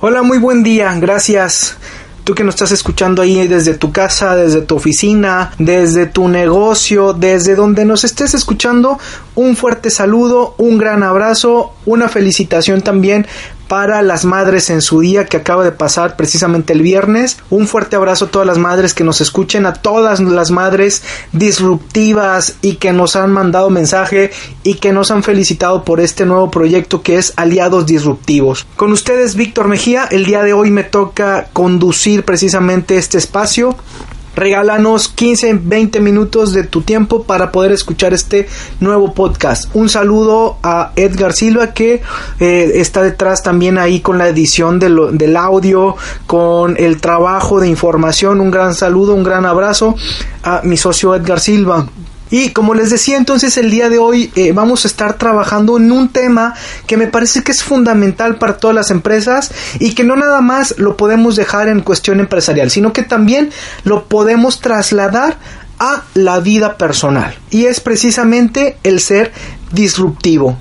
Hola, muy buen día, gracias. Tú que nos estás escuchando ahí desde tu casa, desde tu oficina, desde tu negocio, desde donde nos estés escuchando, un fuerte saludo, un gran abrazo, una felicitación también para las madres en su día que acaba de pasar precisamente el viernes. Un fuerte abrazo a todas las madres que nos escuchen, a todas las madres disruptivas y que nos han mandado mensaje y que nos han felicitado por este nuevo proyecto que es Aliados Disruptivos. Con ustedes Víctor Mejía, el día de hoy me toca conducir precisamente este espacio regálanos 15, 20 minutos de tu tiempo para poder escuchar este nuevo podcast. Un saludo a Edgar Silva que eh, está detrás también ahí con la edición del audio, con el trabajo de información. Un gran saludo, un gran abrazo a mi socio Edgar Silva. Y como les decía entonces el día de hoy eh, vamos a estar trabajando en un tema que me parece que es fundamental para todas las empresas y que no nada más lo podemos dejar en cuestión empresarial, sino que también lo podemos trasladar a la vida personal. Y es precisamente el ser disruptivo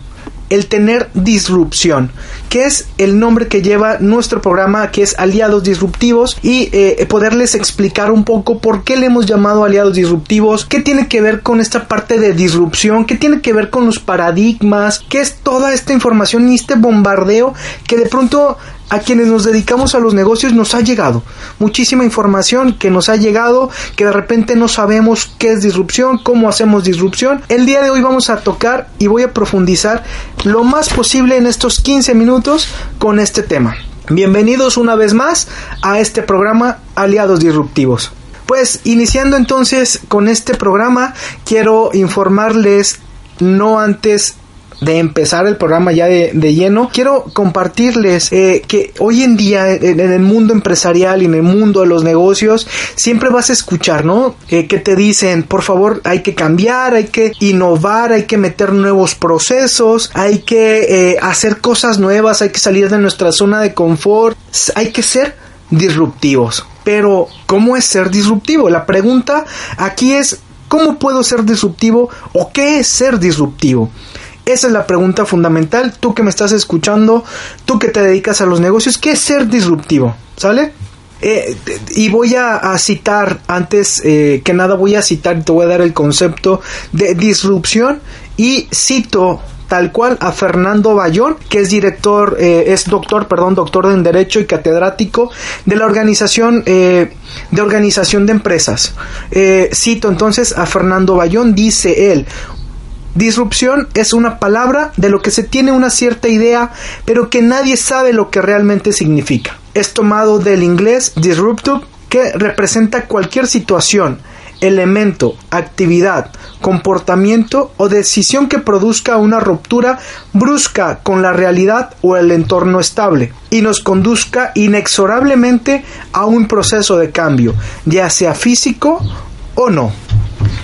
el tener disrupción, que es el nombre que lleva nuestro programa, que es Aliados Disruptivos, y eh, poderles explicar un poco por qué le hemos llamado Aliados Disruptivos, qué tiene que ver con esta parte de disrupción, qué tiene que ver con los paradigmas, qué es toda esta información y este bombardeo que de pronto a quienes nos dedicamos a los negocios nos ha llegado muchísima información que nos ha llegado que de repente no sabemos qué es disrupción, cómo hacemos disrupción. El día de hoy vamos a tocar y voy a profundizar lo más posible en estos 15 minutos con este tema. Bienvenidos una vez más a este programa Aliados Disruptivos. Pues iniciando entonces con este programa quiero informarles no antes de empezar el programa ya de, lleno, quiero compartirles eh, que hoy en día en, el mundo empresarial y en el mundo de los negocios siempre vas a escuchar, ¿no? Eh, que te dicen, por favor, hay que cambiar, hay que innovar, hay que meter nuevos procesos, hay que eh, hacer cosas nuevas, hay que salir de nuestra zona de confort, hay que ser disruptivos. Pero, ¿cómo es ser disruptivo? La pregunta aquí es, ¿cómo puedo ser disruptivo o qué es ser disruptivo? Esa es la pregunta fundamental. Tú que me estás escuchando, tú que te dedicas a los negocios, ¿qué es ser disruptivo? ¿Sale? Eh, y voy a, citar, antes eh, que nada voy a citar, te voy a dar el concepto de disrupción y cito tal cual a Fernando Bayón, que es director, eh, es doctor, perdón, doctor en Derecho y catedrático de la organización de organización de empresas. cito entonces a Fernando Bayón, dice él, Disrupción es una palabra de lo que se tiene una cierta idea, pero que nadie sabe lo que realmente significa. Es tomado del inglés disruptive, que representa cualquier situación, elemento, actividad, comportamiento o decisión que produzca una ruptura brusca con la realidad o el entorno estable y nos conduzca inexorablemente a un proceso de cambio, ya sea físico o no.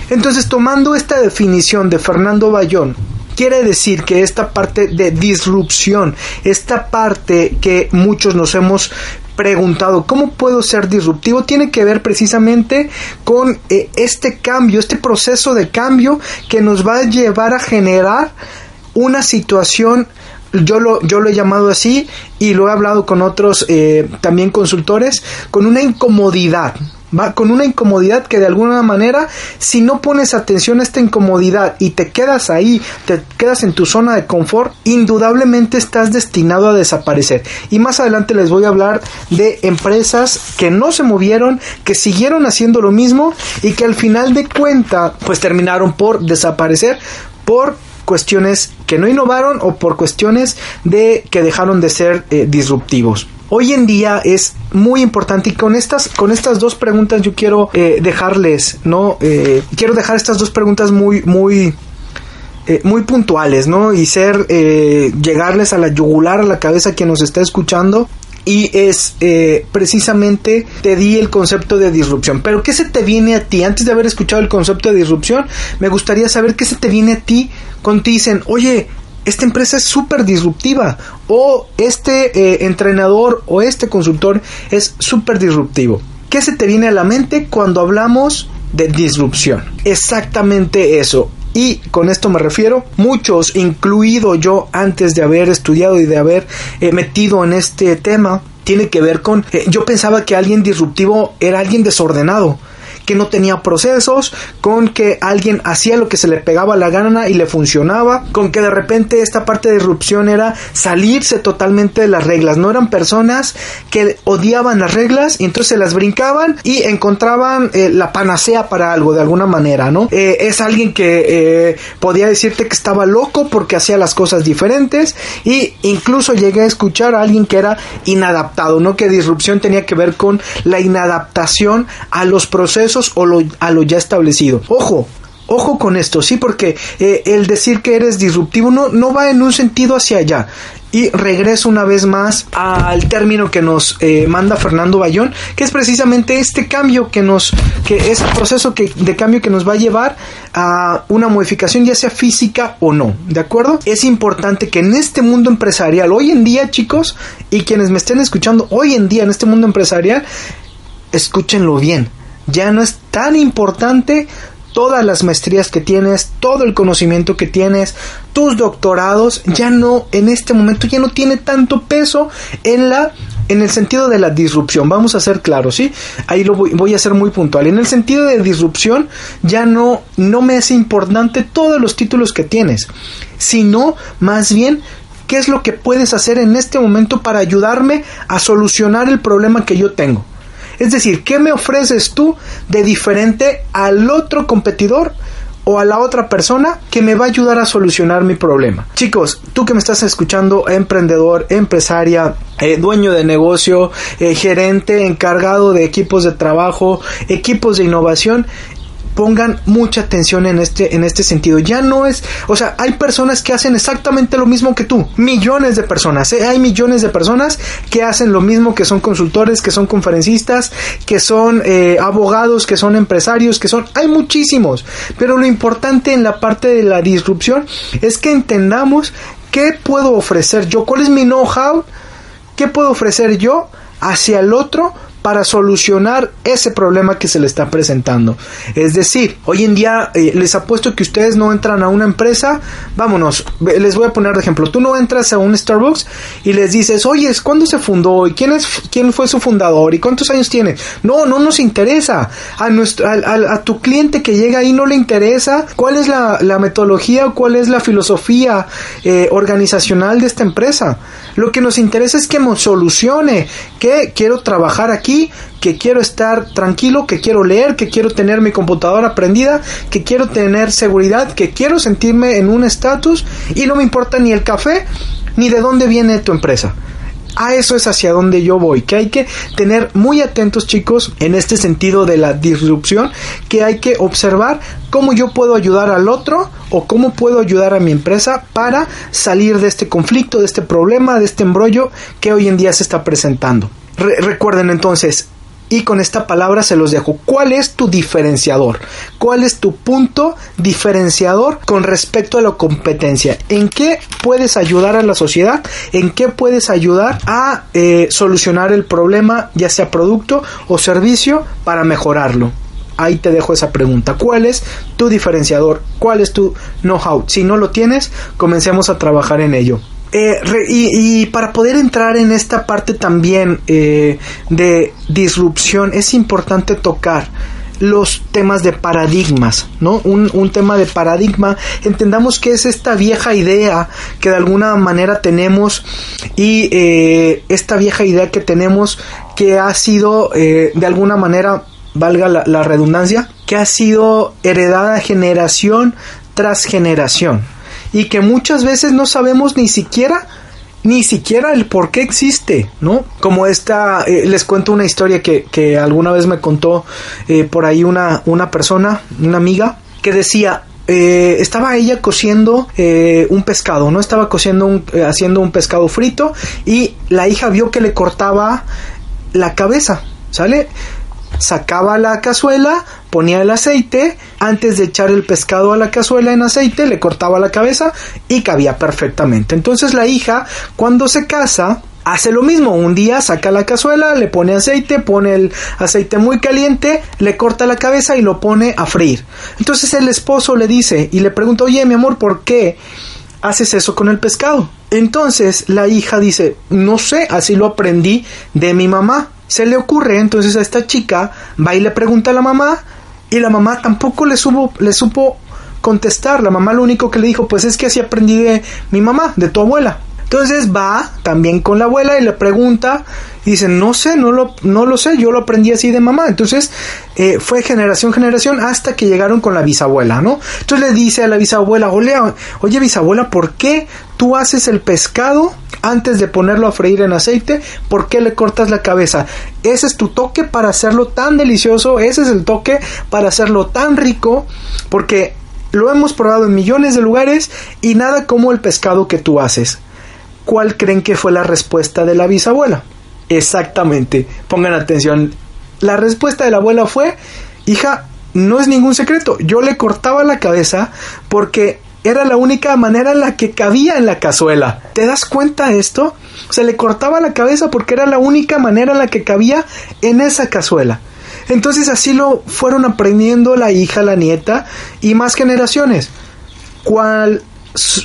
Entonces, tomando esta definición de Fernando Bayón, quiere decir que esta parte de disrupción, esta parte que muchos nos hemos preguntado cómo puedo ser disruptivo tiene que ver precisamente con eh, este cambio, este proceso de cambio que nos va a llevar a generar una situación yo lo, yo lo he llamado así y lo he hablado con otros eh, también consultores, con una incomodidad, va con una incomodidad que de alguna manera si no pones atención a esta incomodidad y te quedas ahí, te quedas en tu zona de confort, indudablemente estás destinado a desaparecer. Y más adelante les voy a hablar de empresas que no se movieron, que siguieron haciendo lo mismo y que al final de cuenta pues terminaron por desaparecer por cuestiones que no innovaron o por cuestiones de que dejaron de ser eh, disruptivos hoy en día es muy importante y con estas con estas dos preguntas yo quiero eh, dejarles no eh, quiero dejar estas dos preguntas muy muy eh, muy puntuales no y ser llegarles a la yugular a la cabeza quien nos está escuchando y es eh, precisamente te di el concepto de disrupción. Pero ¿qué se te viene a ti? Antes de haber escuchado el concepto de disrupción, me gustaría saber qué se te viene a ti cuando dicen, oye, esta empresa es súper disruptiva o este eh, entrenador o este consultor es súper disruptivo. ¿Qué se te viene a la mente cuando hablamos de disrupción? Exactamente eso. Y con esto me refiero, muchos, incluido yo antes de haber estudiado y de haber eh, metido en este tema, tiene que ver con, eh, yo pensaba que alguien disruptivo era alguien desordenado que no tenía procesos, con que alguien hacía lo que se le pegaba la gana y le funcionaba, con que de repente esta parte de disrupción era salirse totalmente de las reglas, no eran personas que odiaban las reglas y entonces se las brincaban y encontraban eh, la panacea para algo de alguna manera, ¿no? Eh, es alguien que eh, podía decirte que estaba loco porque hacía las cosas diferentes y incluso llegué a escuchar a alguien que era inadaptado, ¿no? Que disrupción tenía que ver con la inadaptación a los procesos o a lo ya establecido. Ojo, ojo con esto, sí, porque eh, el decir que eres disruptivo no, no va en un sentido hacia allá. Y regreso una vez más al término que nos eh, manda Fernando Bayón, que es precisamente este cambio que nos, que es el proceso que, de cambio que nos va a llevar a una modificación, ya sea física o no, ¿de acuerdo? Es importante que en este mundo empresarial, hoy en día, chicos, y quienes me estén escuchando, hoy en día en este mundo empresarial, escúchenlo bien ya no es tan importante todas las maestrías que tienes, todo el conocimiento que tienes, tus doctorados, ya no, en este momento ya no tiene tanto peso en la en el sentido de la disrupción, vamos a ser claros, ¿sí? Ahí lo voy, a ser muy puntual. En el sentido de disrupción, ya no, no me es importante todos los títulos que tienes, sino más bien qué es lo que puedes hacer en este momento para ayudarme a solucionar el problema que yo tengo. Es decir, ¿qué me ofreces tú de diferente al otro competidor? o a la otra persona que me va a ayudar a solucionar mi problema. Chicos, tú que me estás escuchando, emprendedor, empresaria, eh, dueño de negocio, eh, gerente, encargado de equipos de trabajo, equipos de innovación, pongan mucha atención en este, en este sentido. Ya no es, o sea, hay personas que hacen exactamente lo mismo que tú. Millones de personas, ¿eh? hay millones de personas que hacen lo mismo, que son consultores, que son conferencistas, que son eh, abogados, que son empresarios, que son, hay muchísimos. Pero lo importante en la parte de la disrupción es que entendamos qué puedo ofrecer yo, cuál es mi know-how, qué puedo ofrecer yo hacia el otro para solucionar ese problema que se le está presentando. Es decir, hoy en día eh, les apuesto que ustedes no entran a una empresa, vámonos, les voy a poner de ejemplo, tú no entras a un Starbucks y les dices, oye, ¿cuándo se fundó? ¿Y quién, es, quién fue su fundador? ¿Y cuántos años tiene? No, no nos interesa. A, nuestro, a, tu cliente que llega ahí no le interesa cuál es la, la metodología o cuál es la filosofía eh, organizacional de esta empresa. Lo que nos interesa es que me solucione, que quiero trabajar aquí que quiero estar tranquilo, que quiero leer, que quiero tener mi computadora prendida, que quiero tener seguridad, que quiero sentirme en un estatus y no me importa ni el café ni de dónde viene tu empresa. A eso es hacia donde yo voy, que hay que tener muy atentos chicos en este sentido de la disrupción, que hay que observar cómo yo puedo ayudar al otro o cómo puedo ayudar a mi empresa para salir de este conflicto, de este problema, de este embrollo que hoy en día se está presentando. Recuerden entonces, y con esta palabra se los dejo. ¿Cuál es tu diferenciador? ¿Cuál es tu punto diferenciador con respecto a la competencia? ¿En qué puedes ayudar a la sociedad? ¿En qué puedes ayudar a eh, solucionar el problema, ya sea producto o servicio, para mejorarlo? Ahí te dejo esa pregunta. ¿Cuál es tu diferenciador? ¿Cuál es tu know-how? Si no lo tienes, comencemos a trabajar en ello. Eh, y, para poder entrar en esta parte también eh, de disrupción es importante tocar los temas de paradigmas, ¿no? Un, tema de paradigma, entendamos que es esta vieja idea que de alguna manera tenemos y eh, esta vieja idea que tenemos que ha sido de alguna manera, valga la redundancia, que ha sido heredada generación tras generación y que muchas veces no sabemos ni siquiera ni siquiera el por qué existe, ¿no? Como esta, eh, les cuento una historia que, que alguna vez me contó eh, por ahí una, una persona, una amiga, que decía, eh, estaba ella cociendo un pescado, ¿no? Estaba cociendo un, haciendo un pescado frito y la hija vio que le cortaba la cabeza, ¿sale? Sacaba la cazuela, ponía el aceite, antes de echar el pescado a la cazuela en aceite, le cortaba la cabeza y cabía perfectamente. Entonces la hija, cuando se casa, hace lo mismo. Un día saca la cazuela, le pone aceite, pone el aceite muy caliente, le corta la cabeza y lo pone a freír. Entonces el esposo le dice y le pregunta, oye mi amor, ¿por qué haces eso con el pescado? Entonces la hija dice, no sé, así lo aprendí de mi mamá. Se le ocurre entonces a esta chica, va y le pregunta a la mamá y la mamá tampoco le, supo, le supo contestar. La mamá lo único que le dijo, pues es que así aprendí de mi mamá, de tu abuela. Entonces va también con la abuela y le pregunta y dice, no sé, no lo, no lo sé, yo lo aprendí así de mamá. Entonces eh, fue generación, generación hasta que llegaron con la bisabuela, ¿no? Entonces le dice a la bisabuela, oye, oye bisabuela, ¿por qué tú haces el pescado antes de ponerlo a freír en aceite? ¿Por qué le cortas la cabeza? Ese es tu toque para hacerlo tan delicioso, ese es el toque para hacerlo tan rico, porque lo hemos probado en millones de lugares y nada como el pescado que tú haces. ¿Cuál creen que fue la respuesta de la bisabuela? Exactamente, pongan atención. La respuesta de la abuela fue, hija, no es ningún secreto, yo le cortaba la cabeza porque era la única manera en la que cabía en la cazuela. ¿Te das cuenta de esto? Se le cortaba la cabeza porque era la única manera en la que cabía en esa cazuela. Entonces así lo fueron aprendiendo la hija, la nieta y más generaciones. ¿Cuál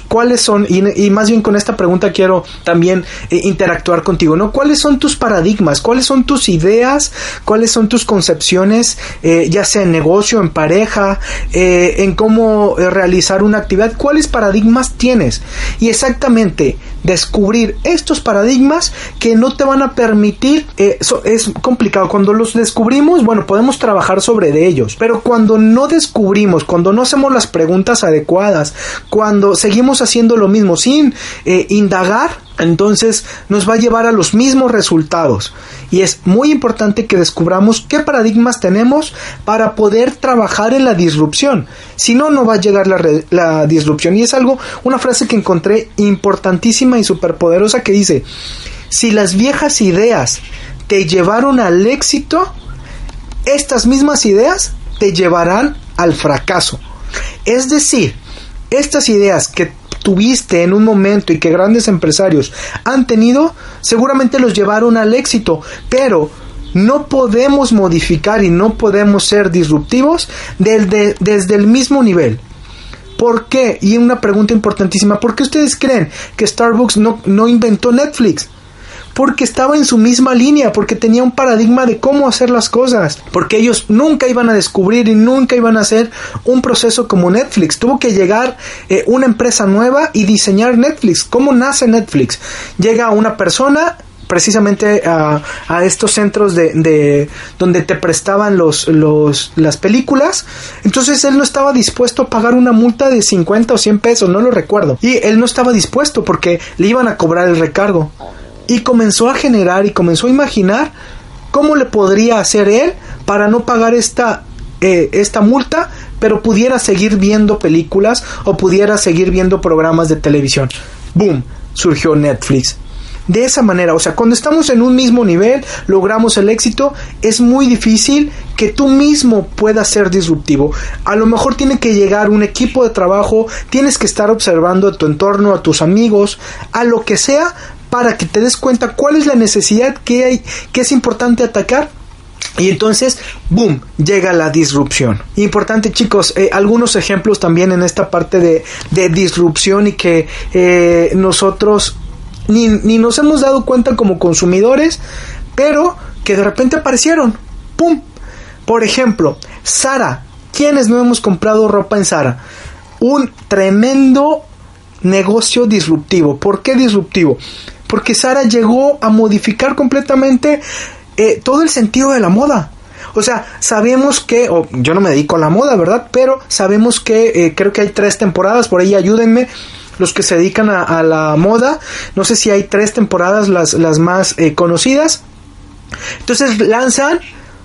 cuáles son, y, más bien con esta pregunta quiero también eh, interactuar contigo, ¿no? ¿Cuáles son tus paradigmas? ¿Cuáles son tus ideas? ¿Cuáles son tus concepciones, eh, ya sea en negocio, en pareja, eh, en cómo realizar una actividad? ¿Cuáles paradigmas tienes? Y exactamente descubrir estos paradigmas que no te van a permitir, es complicado, cuando los descubrimos, bueno, podemos trabajar sobre de ellos, pero cuando no descubrimos, cuando no hacemos las preguntas adecuadas, cuando seguimos haciendo lo mismo sin eh, indagar, entonces nos va a llevar a los mismos resultados. Y es muy importante que descubramos qué paradigmas tenemos para poder trabajar en la disrupción. Si no, no va a llegar la, disrupción. Y es algo, una frase que encontré importantísima y superpoderosa que dice, si las viejas ideas te llevaron al éxito, estas mismas ideas te llevarán al fracaso. Es decir, estas ideas que tuviste en un momento y que grandes empresarios han tenido, seguramente los llevaron al éxito, pero no podemos modificar y no podemos ser disruptivos desde, desde el mismo nivel. ¿Por qué? Y una pregunta importantísima, ¿por qué ustedes creen que Starbucks no, no inventó Netflix? Porque estaba en su misma línea, porque tenía un paradigma de cómo hacer las cosas, porque ellos nunca iban a descubrir y nunca iban a hacer un proceso como Netflix. Tuvo que llegar eh, una empresa nueva y diseñar Netflix. ¿Cómo nace Netflix? Llega una persona precisamente a, estos centros de, donde te prestaban los, los, las películas. Entonces él no estaba dispuesto a pagar una multa de 50 o 100 pesos, no lo recuerdo. Y él no estaba dispuesto porque le iban a cobrar el recargo y comenzó a generar y comenzó a imaginar cómo le podría hacer él para no pagar esta, eh, esta multa, pero pudiera seguir viendo películas o pudiera seguir viendo programas de televisión. ¡Boom! Surgió Netflix. De esa manera, o sea, cuando estamos en un mismo nivel, logramos el éxito, es muy difícil que tú mismo puedas ser disruptivo. A lo mejor tiene que llegar un equipo de trabajo, tienes que estar observando a tu entorno, a tus amigos, a lo que sea, para que te des cuenta cuál es la necesidad que hay, que es importante atacar y entonces, boom, llega la disrupción. Importante chicos, eh, algunos ejemplos también en esta parte de, disrupción y que eh, nosotros ni, ni, nos hemos dado cuenta como consumidores, pero que de repente aparecieron. ¡Pum! Por ejemplo, Sara. ¿Quiénes no hemos comprado ropa en Sara? Un tremendo negocio disruptivo. ¿Por qué disruptivo? Porque Sara llegó a modificar completamente eh, todo el sentido de la moda. O sea, sabemos que, yo no me dedico a la moda, ¿verdad? Pero sabemos que eh, creo que hay tres temporadas, por ahí ayúdenme los que se dedican a, la moda. No sé si hay tres temporadas las, las más eh, conocidas. Entonces lanzan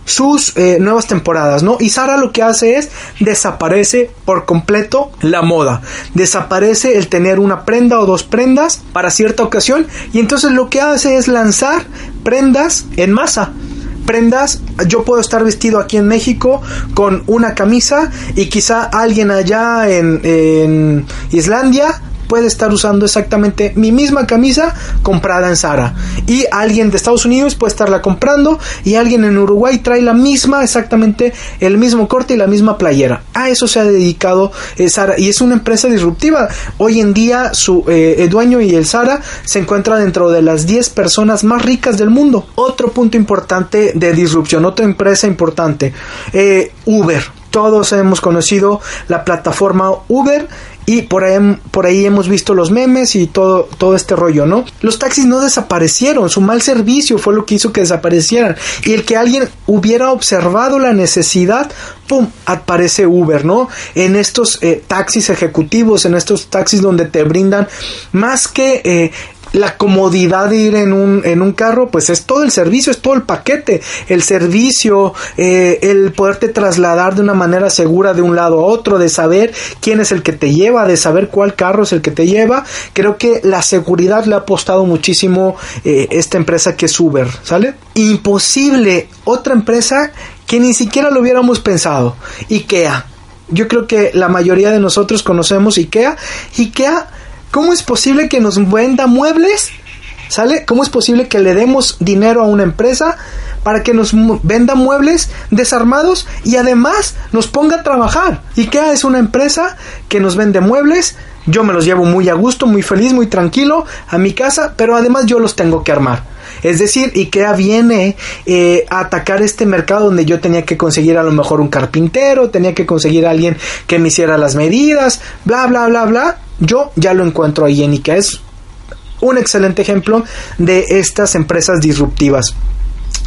sus eh, nuevas temporadas, ¿no? Y Sara lo que hace es desaparece por completo la moda, desaparece el tener una prenda o dos prendas para cierta ocasión y entonces lo que hace es lanzar prendas en masa prendas, yo puedo estar vestido aquí en México con una camisa y quizá alguien allá en, en Islandia puede estar usando exactamente mi misma camisa comprada en Zara. Y alguien de Estados Unidos puede estarla comprando y alguien en Uruguay trae la misma, exactamente el mismo corte y la misma playera. A eso se ha dedicado eh, Zara y es una empresa disruptiva. Hoy en día su eh, dueño y el Zara se encuentran dentro de las 10 personas más ricas del mundo. Otro punto importante de disrupción, otra empresa importante, eh, Uber todos hemos conocido la plataforma Uber y por ahí, por ahí hemos visto los memes y todo, todo este rollo, ¿no? Los taxis no desaparecieron, su mal servicio fue lo que hizo que desaparecieran. Y el que alguien hubiera observado la necesidad, ¡pum! aparece Uber, ¿no? En estos eh, taxis ejecutivos, en estos taxis donde te brindan más que eh, la comodidad de ir en un, en un carro, pues es todo el servicio, es todo el paquete, el servicio, eh, el poderte trasladar de una manera segura de un lado a otro, de saber quién es el que te lleva, de saber cuál carro es el que te lleva. Creo que la seguridad le ha apostado muchísimo eh, esta empresa que es Uber, ¿sale? Imposible otra empresa que ni siquiera lo hubiéramos pensado. IKEA. Yo creo que la mayoría de nosotros conocemos IKEA. IKEA ¿Cómo es posible que nos venda muebles? ¿Sale? ¿Cómo es posible que le demos dinero a una empresa para que nos venda muebles desarmados y además nos ponga a trabajar? IKEA es una empresa que nos vende muebles, yo me los llevo muy a gusto, muy feliz, muy tranquilo a mi casa, pero además yo los tengo que armar. Es decir, IKEA viene eh, a atacar este mercado donde yo tenía que conseguir a lo mejor un carpintero, tenía que conseguir a alguien que me hiciera las medidas, bla, bla, bla, bla. Yo ya lo encuentro ahí en IKEA. Es un excelente ejemplo de estas empresas disruptivas.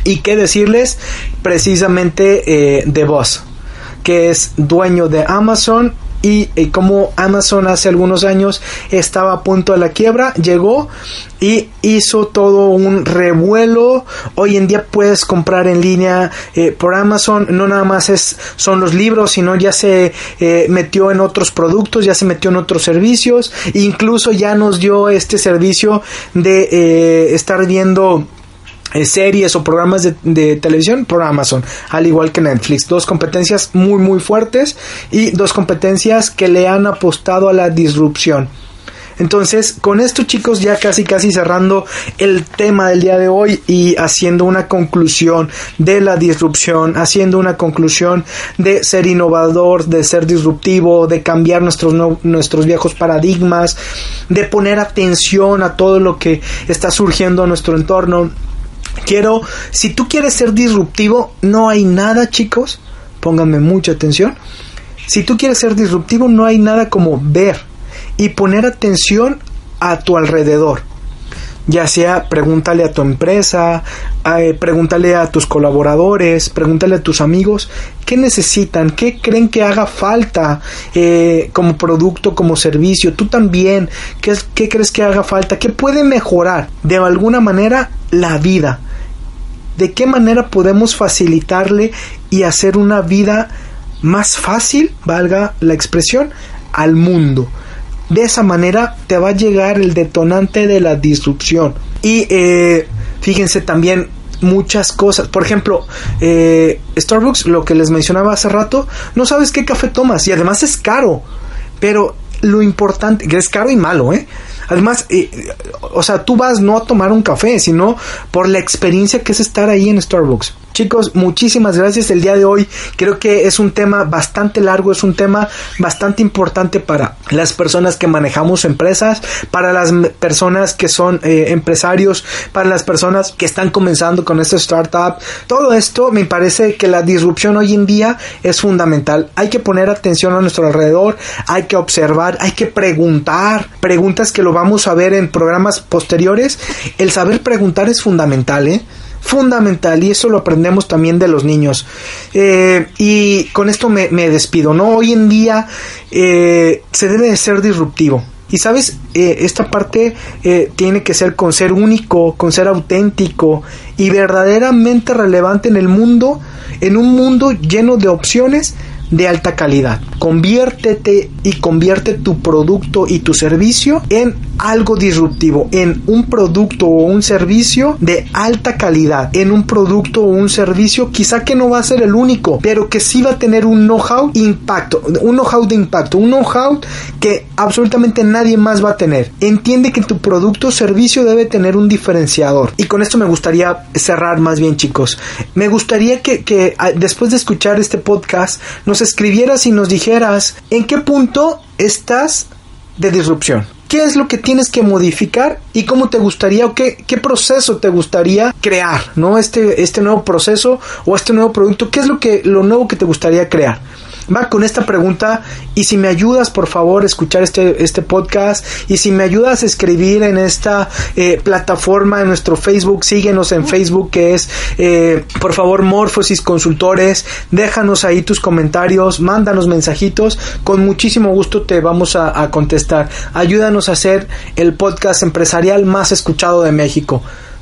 Y qué decirles precisamente eh, de Boss, que es dueño de Amazon y, como Amazon hace algunos años estaba a punto de la quiebra, llegó y hizo todo un revuelo. Hoy en día puedes comprar en línea eh, por Amazon, no nada más es, son los libros, sino ya se eh, metió en otros productos, ya se metió en otros servicios, incluso ya nos dio este servicio de eh, estar viendo eh, series o programas de, televisión por Amazon, al igual que Netflix. Dos competencias muy muy fuertes y dos competencias que le han apostado a la disrupción. Entonces, con esto chicos, ya casi casi cerrando el tema del día de hoy y haciendo una conclusión de la disrupción, haciendo una conclusión de ser innovador, de ser disruptivo, de cambiar nuestros, nuestros viejos paradigmas, de poner atención a todo lo que está surgiendo en nuestro entorno Quiero, si tú quieres ser disruptivo, no hay nada, chicos, pónganme mucha atención. Si tú quieres ser disruptivo, no hay nada como ver y poner atención a tu alrededor. Ya sea pregúntale a tu empresa, eh, pregúntale a tus colaboradores, pregúntale a tus amigos qué necesitan, qué creen que haga falta eh, como producto, como servicio. Tú también, ¿qué, ¿qué crees que haga falta? ¿Qué puede mejorar de alguna manera la vida? ¿De qué manera podemos facilitarle y hacer una vida más fácil, valga la expresión, al mundo? De esa manera te va a llegar el detonante de la disrupción. Y eh, fíjense también muchas cosas. Por ejemplo, eh, Starbucks, lo que les mencionaba hace rato, no sabes qué café tomas y además es caro. Pero lo importante, que es caro y malo, ¿eh? Además, eh, o sea, tú vas no a tomar un café, sino por la experiencia que es estar ahí en Starbucks. Chicos, muchísimas gracias el día de hoy. Creo que es un tema bastante largo, es un tema bastante importante para las personas que manejamos empresas, para las personas que son eh, empresarios, para las personas que están comenzando con esta startup. Todo esto me parece que la disrupción hoy en día es fundamental. Hay que poner atención a nuestro alrededor, hay que observar, hay que preguntar, preguntas que lo vamos a ver en programas posteriores. El saber preguntar es fundamental, ¿eh? Fundamental y eso lo aprendemos también de los niños. Eh, y con esto me, despido, ¿no? Hoy en día eh, se debe de ser disruptivo. Y sabes, eh, esta parte eh, tiene que ser con ser único, con ser auténtico y verdaderamente relevante en el mundo, en un mundo lleno de opciones de alta calidad. Conviértete y convierte tu producto y tu servicio en algo disruptivo, en un producto o un servicio de alta calidad, en un producto o un servicio quizá que no va a ser el único, pero que sí va a tener un know-how impacto, un know-how de impacto, un know-how que absolutamente nadie más va a tener. Entiende que tu producto o servicio debe tener un diferenciador. Y con esto me gustaría cerrar más bien chicos. Me gustaría que, que ah, después de escuchar este podcast nos escribieras y nos dijeras en qué punto estás de disrupción. ¿Qué es lo que tienes que modificar y cómo te gustaría o qué, proceso te gustaría crear, ¿no? Este, este nuevo proceso o este nuevo producto, ¿qué es lo que lo nuevo que te gustaría crear? Va con esta pregunta y si me ayudas por favor a escuchar este, este podcast y si me ayudas a escribir en esta eh, plataforma en nuestro Facebook, síguenos en Facebook que es eh, por favor Morphosis Consultores, déjanos ahí tus comentarios, mándanos mensajitos, con muchísimo gusto te vamos a, a contestar. Ayúdanos a hacer el podcast empresarial más escuchado de México.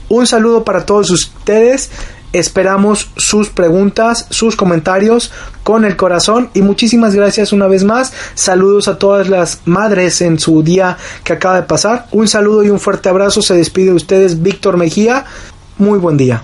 Un saludo para todos ustedes. Esperamos sus preguntas, sus comentarios con el corazón y muchísimas gracias una vez más. Saludos a todas las madres en su día que acaba de pasar. Un saludo y un fuerte abrazo. Se despide de ustedes Víctor Mejía. Muy buen día.